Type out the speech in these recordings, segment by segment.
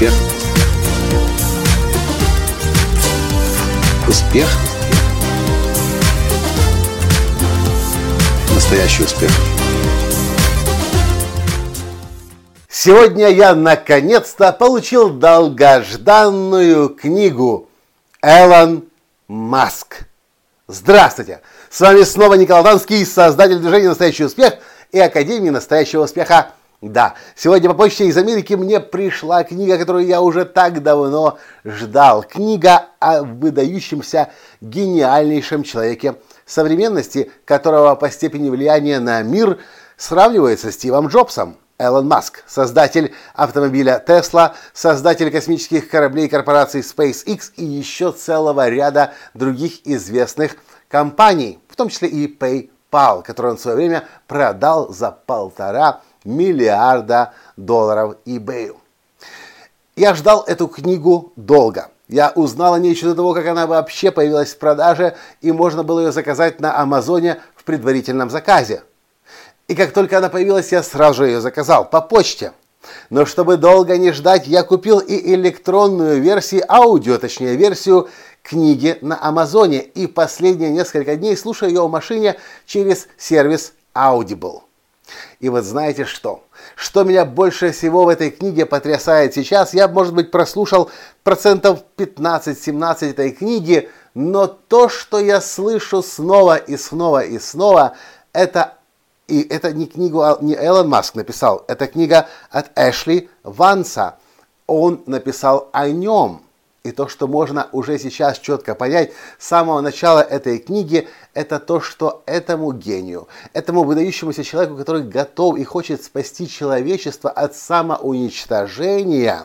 Успех. Успех. Настоящий успех. Сегодня я наконец-то получил долгожданную книгу Элон Маск. Здравствуйте! С вами снова Николай Данский, создатель движения «Настоящий успех» и Академии настоящего успеха да, сегодня по почте из Америки мне пришла книга, которую я уже так давно ждал. Книга о выдающемся гениальнейшем человеке современности, которого по степени влияния на мир сравнивается с Стивом Джобсом. Элон Маск, создатель автомобиля Tesla, создатель космических кораблей корпорации SpaceX и еще целого ряда других известных компаний, в том числе и PayPal, который он в свое время продал за полтора миллиарда долларов eBay. Я ждал эту книгу долго. Я узнал о ней еще до того, как она вообще появилась в продаже, и можно было ее заказать на Амазоне в предварительном заказе. И как только она появилась, я сразу же ее заказал по почте. Но чтобы долго не ждать, я купил и электронную версию, аудио, точнее версию книги на Амазоне. И последние несколько дней слушаю ее в машине через сервис Audible. И вот знаете что? Что меня больше всего в этой книге потрясает сейчас? Я, может быть, прослушал процентов 15-17 этой книги, но то, что я слышу снова и снова и снова, это и это не книгу не Элон Маск написал, это книга от Эшли Ванса. Он написал о нем. И то, что можно уже сейчас четко понять с самого начала этой книги, это то, что этому гению, этому выдающемуся человеку, который готов и хочет спасти человечество от самоуничтожения,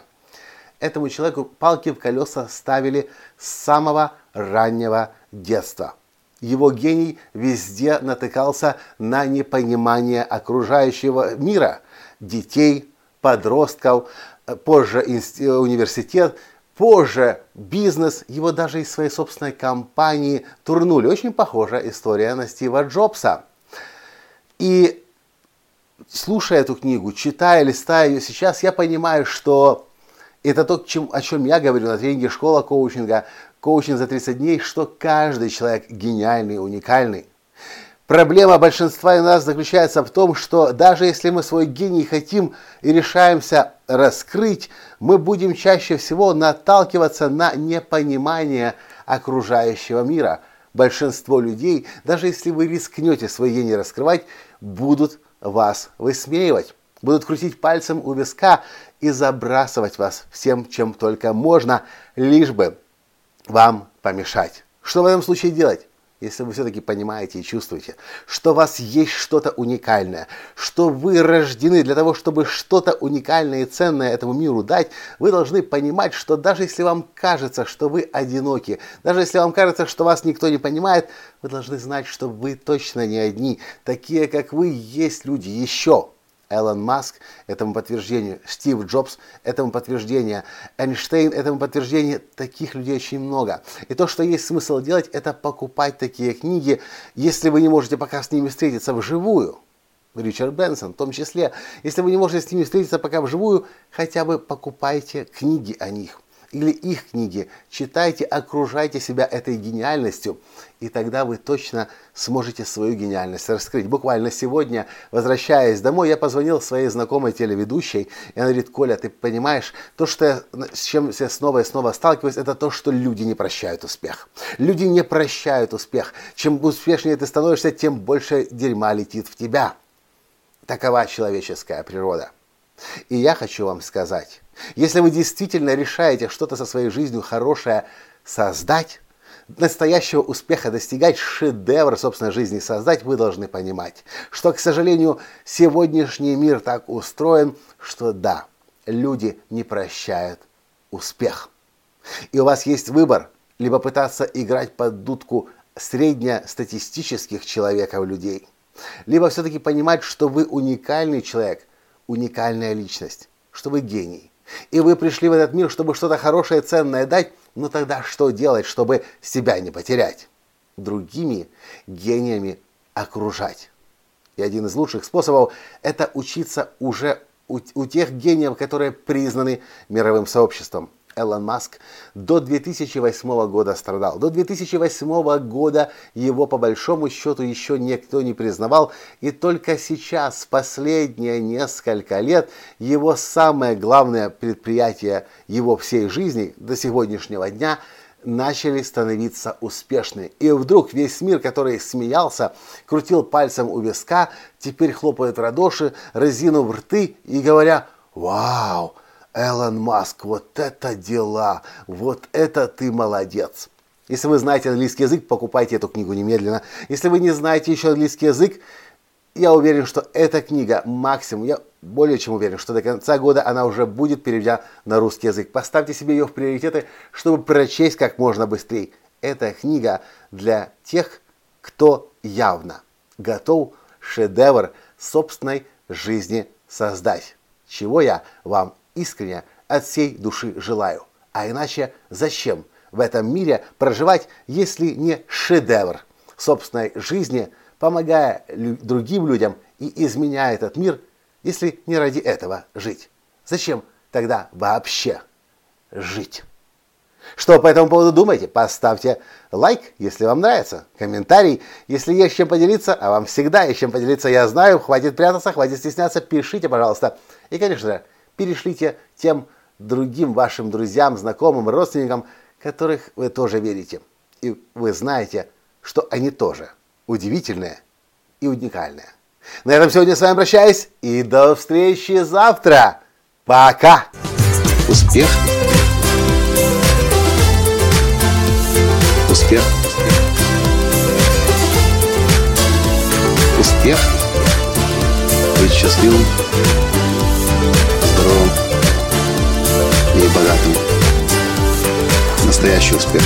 этому человеку палки в колеса ставили с самого раннего детства. Его гений везде натыкался на непонимание окружающего мира, детей, подростков, позже университет – Позже бизнес его даже из своей собственной компании турнули. Очень похожая история на Стива Джобса. И слушая эту книгу, читая, листая ее сейчас, я понимаю, что это то, чем, о чем я говорю на тренинге «Школа коучинга», коучинг за 30 дней, что каждый человек гениальный, уникальный. Проблема большинства из нас заключается в том, что даже если мы свой гений хотим и решаемся раскрыть, мы будем чаще всего наталкиваться на непонимание окружающего мира. Большинство людей, даже если вы рискнете свой гений раскрывать, будут вас высмеивать, будут крутить пальцем у виска и забрасывать вас всем, чем только можно, лишь бы вам помешать. Что в этом случае делать? Если вы все-таки понимаете и чувствуете, что у вас есть что-то уникальное, что вы рождены для того, чтобы что-то уникальное и ценное этому миру дать, вы должны понимать, что даже если вам кажется, что вы одиноки, даже если вам кажется, что вас никто не понимает, вы должны знать, что вы точно не одни. Такие, как вы, есть люди еще. Элон Маск этому подтверждение, Стив Джобс этому подтверждение, Эйнштейн этому подтверждение, таких людей очень много. И то, что есть смысл делать, это покупать такие книги, если вы не можете пока с ними встретиться вживую. Ричард Бенсон в том числе. Если вы не можете с ними встретиться пока вживую, хотя бы покупайте книги о них или их книги, читайте, окружайте себя этой гениальностью, и тогда вы точно сможете свою гениальность раскрыть. Буквально сегодня, возвращаясь домой, я позвонил своей знакомой телеведущей, и она говорит, Коля, ты понимаешь, то, что я, с чем я снова и снова сталкиваюсь, это то, что люди не прощают успех. Люди не прощают успех. Чем успешнее ты становишься, тем больше дерьма летит в тебя. Такова человеческая природа. И я хочу вам сказать, если вы действительно решаете что-то со своей жизнью хорошее создать, настоящего успеха достигать, шедевр собственной жизни создать, вы должны понимать, что, к сожалению, сегодняшний мир так устроен, что да, люди не прощают успех. И у вас есть выбор, либо пытаться играть под дудку среднестатистических человеков людей, либо все-таки понимать, что вы уникальный человек, уникальная личность, что вы гений, и вы пришли в этот мир, чтобы что-то хорошее, ценное дать, ну тогда что делать, чтобы себя не потерять? Другими гениями окружать. И один из лучших способов – это учиться уже у, у тех гениев, которые признаны мировым сообществом. Элон Маск до 2008 года страдал. До 2008 года его по большому счету еще никто не признавал. И только сейчас, последние несколько лет, его самое главное предприятие его всей жизни до сегодняшнего дня начали становиться успешны. И вдруг весь мир, который смеялся, крутил пальцем у виска, теперь хлопает в ладоши, разинув рты и говоря «Вау!» Элон Маск, вот это дела, вот это ты молодец. Если вы знаете английский язык, покупайте эту книгу немедленно. Если вы не знаете еще английский язык, я уверен, что эта книга максимум, я более чем уверен, что до конца года она уже будет переведена на русский язык. Поставьте себе ее в приоритеты, чтобы прочесть как можно быстрее. Эта книга для тех, кто явно готов шедевр собственной жизни создать. Чего я вам искренне от всей души желаю. А иначе зачем в этом мире проживать, если не шедевр собственной жизни, помогая другим людям и изменяя этот мир, если не ради этого жить? Зачем тогда вообще жить? Что по этому поводу думаете? Поставьте лайк, если вам нравится, комментарий, если есть чем поделиться, а вам всегда есть чем поделиться, я знаю, хватит прятаться, хватит стесняться, пишите, пожалуйста. И, конечно же, перешлите тем другим вашим друзьям, знакомым, родственникам, которых вы тоже верите. И вы знаете, что они тоже удивительные и уникальные. На этом сегодня с вами прощаюсь и до встречи завтра. Пока! Успех! Успех! Успех! Быть счастливым! Здоровым и богатым. Настоящий успех.